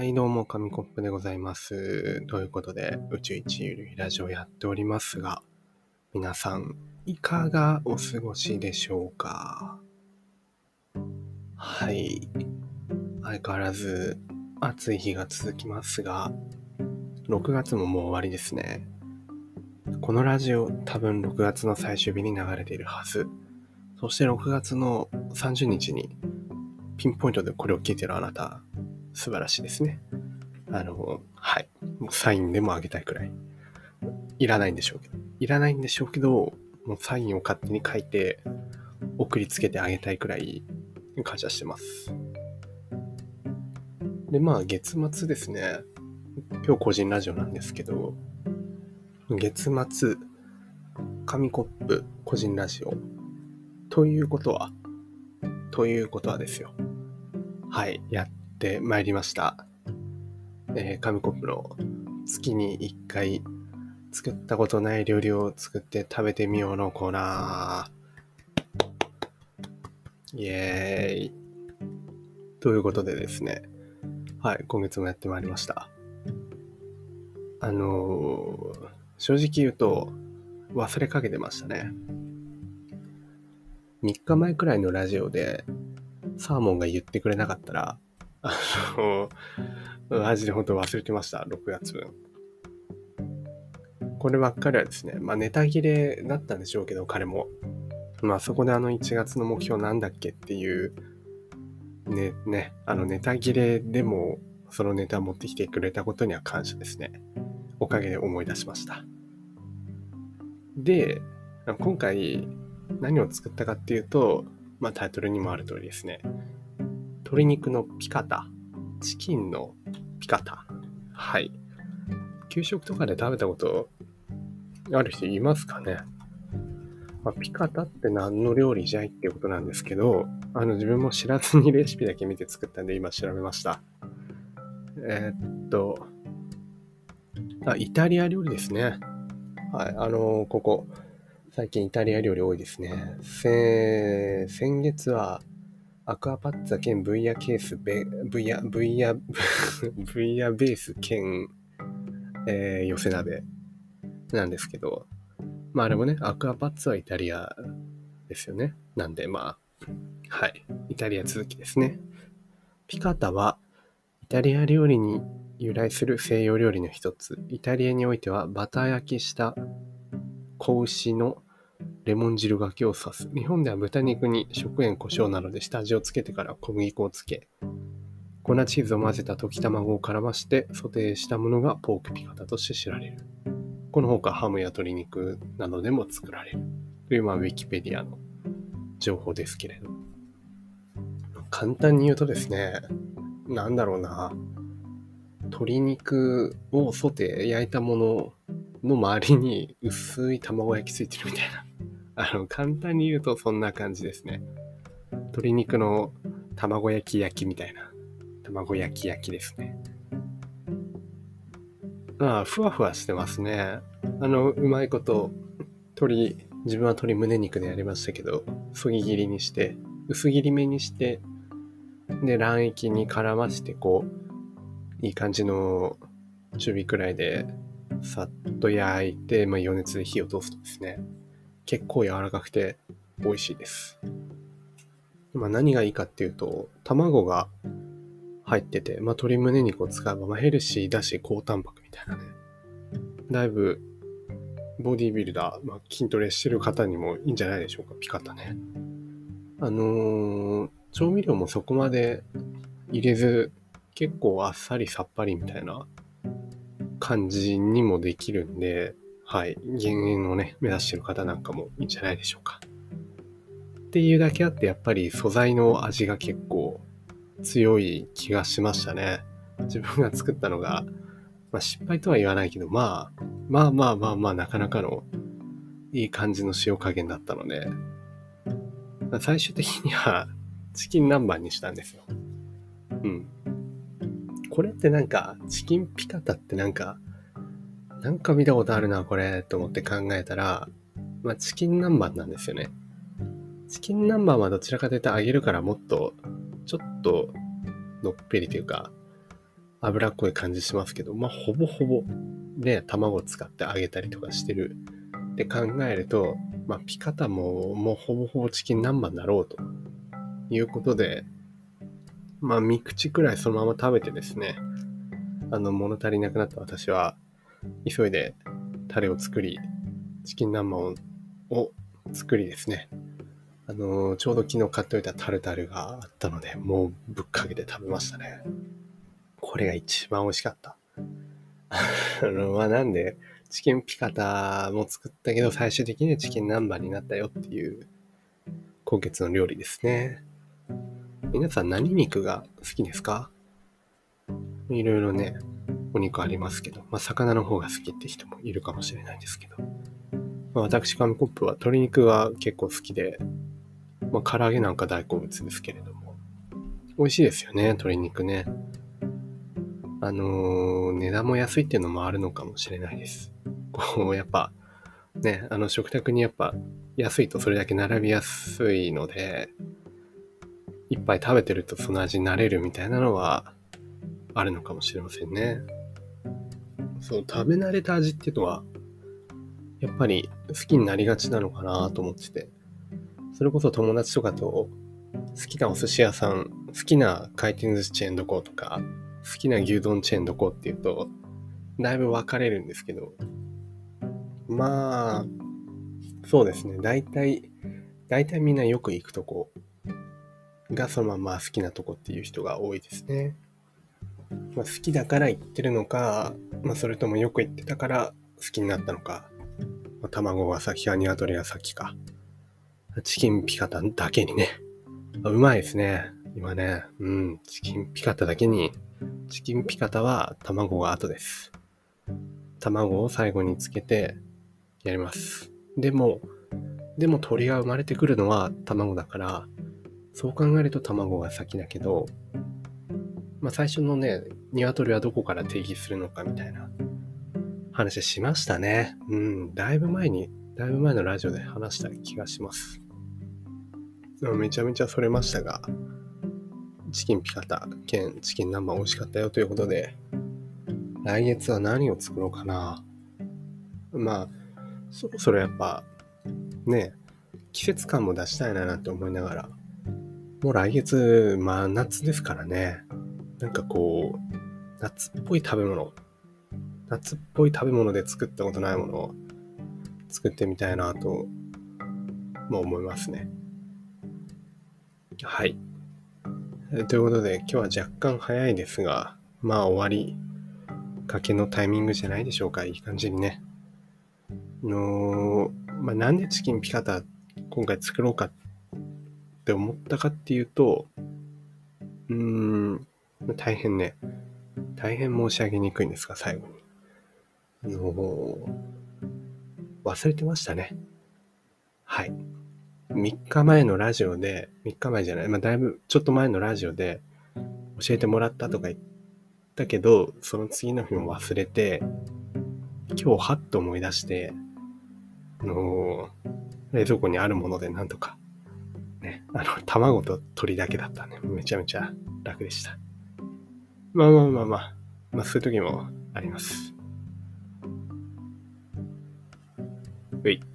はい、どうも、紙コップでございます。ということで、宇宙一ゆるいラジオやっておりますが、皆さん、いかがお過ごしでしょうか？はい。相変わらず暑い日が続きますが、6月ももう終わりですね。このラジオ、多分6月の最終日に流れているはず。そして6月の30日に、ピンポイントでこれを聞いてるあなた、素晴らしいですね。あの、はい。もうサインでもあげたいくらい。いらないんでしょうけど。いらないんでしょうけど、もうサインを勝手に書いて、送りつけてあげたいくらい感謝してます。で、まあ、月末ですね。今日個人ラジオなんですけど、月末、紙コップ個人ラジオ。ということは、ということはですよ。はい、やってまいりました。えー紙コップの月に1回作ったことない料理を作って食べてみようのコーナー。イエーイ。ということでですね。はい、今月もやってまいりました。あのー正直言うと忘れかけてましたね。3日前くらいのラジオでサーモンが言ってくれなかったら、あの、マジで本当忘れてました、6月分。こればっかりはですね、まあネタ切れだったんでしょうけど、彼も。まあそこであの1月の目標なんだっけっていう、ね、ね、あのネタ切れでもそのネタ持ってきてくれたことには感謝ですね。おかげで思い出しました。で、今回何を作ったかっていうと、まあタイトルにもある通りですね。鶏肉のピカタ。チキンのピカタ。はい。給食とかで食べたことある人いますかね、まあ、ピカタって何の料理じゃいってことなんですけど、あの自分も知らずにレシピだけ見て作ったんで今調べました。えーっと、あ、イタリア料理ですね。はい。あのここ、最近イタリア料理多いですね。先月は、アクアパッツァ兼ブイヤケースベ、ブイヤ、ブイヤ、ブイヤベース兼、えー、寄せ鍋なんですけど、まああれもね、アクアパッツァはイタリアですよね。なんでまあ、はい。イタリア続きですね。ピカタは、イタリア料理に由来する西洋料理の一つ。イタリアにおいては、バター焼きした子牛のレモン汁がけを指す。日本では豚肉に食塩、胡椒などで下味をつけてから小麦粉をつけ、粉チーズを混ぜた溶き卵を絡ましてソテーしたものがポークピカタとして知られる。この他ハムや鶏肉などでも作られる。というまあウィキペディアの情報ですけれど。簡単に言うとですね、なんだろうな。鶏肉をソテー焼いたものの周りに薄い卵焼きついてるみたいな。あの、簡単に言うとそんな感じですね。鶏肉の卵焼き焼きみたいな。卵焼き焼きですね。まあ、ふわふわしてますね。あの、うまいこと、鶏、自分は鶏胸肉でやりましたけど、そぎ切りにして、薄切り目にして、で、卵液に絡まして、こう、いい感じの中火くらいで、さっと焼いて、まあ、余熱で火を通すとですね、結構柔らかくて美味しいです。ま、何がいいかっていうと、卵が入ってて、まあ、鶏胸肉を使えば、まあ、ヘルシーだし高タンパクみたいなね。だいぶ、ボディービルダー、まあ、筋トレしてる方にもいいんじゃないでしょうか、ピカタね。あのー調味料もそこまで入れず、結構あっさりさっぱりみたいな感じにもできるんで、はい、減塩をね、目指してる方なんかもいいんじゃないでしょうか。っていうだけあって、やっぱり素材の味が結構強い気がしましたね。自分が作ったのが、まあ、失敗とは言わないけど、まあ、まあまあまあまあ、なかなかのいい感じの塩加減だったので、まあ最終的にはチキン南蛮にしたんですよ。うん。これってなんか、チキンピカタってなんか、なんか見たことあるな、これ、と思って考えたら、まあ、チキン南蛮なんですよね。チキン南蛮はどちらかというと揚げるからもっと、ちょっと、のっぺりというか、脂っこい感じしますけど、まあ、ほぼほぼ、ね、卵使って揚げたりとかしてるって考えると、まあ、ピカタももうほぼほぼチキン南蛮だろうということで、まあ、3口くらいそのまま食べてですね、あの、物足りなくなった私は、急いでタレを作り、チキン南蛮を作りですね、あのー、ちょうど昨日買っておいたタルタルがあったので、もうぶっかけて食べましたね。これが一番美味しかった。あの、まあ、なんで、チキンピカタも作ったけど、最終的にはチキン南蛮になったよっていう、高血の料理ですね。皆さん何肉が好きですか？いろいろね、お肉ありますけど、まあ、魚の方が好きって人もいるかもしれないですけど、まあ、私、紙コップは鶏肉が結構好きで、まあ、唐揚げなんか大好物ですけれども、美味しいですよね、鶏肉ね。あのー、値段も安いっていうのもあるのかもしれないです。こう、やっぱ、ね、あの食卓にやっぱ安いとそれだけ並びやすいので、一杯食べてるとその味になれるみたいなのはあるのかもしれませんね。そう、食べ慣れた味っていうのは、やっぱり好きになりがちなのかなと思ってて。それこそ友達とかと好きなお寿司屋さん、好きな回転寿司チェーンどことか、好きな牛丼チェーンどこっていうと、だいぶ分かれるんですけど、まあ、そうですね。大体、大体みんなよく行くとこがそのまま好きなとこっていう人が多いですね。まあ、好きだから行ってるのか、まあ、それともよく行ってたから好きになったのか、まあ、卵が先か鶏が先か。チキンピカタだけにね。うまいですね。今ね。うん。チキンピカタだけに、チキンピカタは卵が後です。卵を最後につけてやります。でも、でも鳥が生まれてくるのは卵だから、そう考えると卵が先だけど、まあ最初のね、鶏はどこから定義するのかみたいな話しましたね。うん、だいぶ前にだいぶ前のラジオで話した気がします。めちゃめちゃそれましたが、チキンピカタ兼チキン南蛮美味しかったよということで、来月は何を作ろうかな。まあ、そろそろやっぱ、ね、季節感も出したいなって思いながら、もう来月、まあ夏ですからね、なんかこう、夏っぽい食べ物、夏っぽい食べ物で作ったことないものを作ってみたいなと、まあ、思いますね。はい。ということで、今日は若干早いですが、まあ終わりかけのタイミングじゃないでしょうか。いい感じにね。のまあ、なんでチキンピカタ今回作ろうかって思ったかっていうと、うーん、大変ね、大変申し上げにくいんですが、最後に。あの忘れてましたね。はい。3日前のラジオで、3日前じゃない、まあ、だいぶちょっと前のラジオで教えてもらったとか言ったけど、その次の日も忘れて、今日はっと思い出して、あのー、冷蔵庫にあるものでなんとか、ね、あの、卵と鶏だけだったんね。めちゃめちゃ楽でした。まあまあまあまあ、まあそういう時もあります。はい。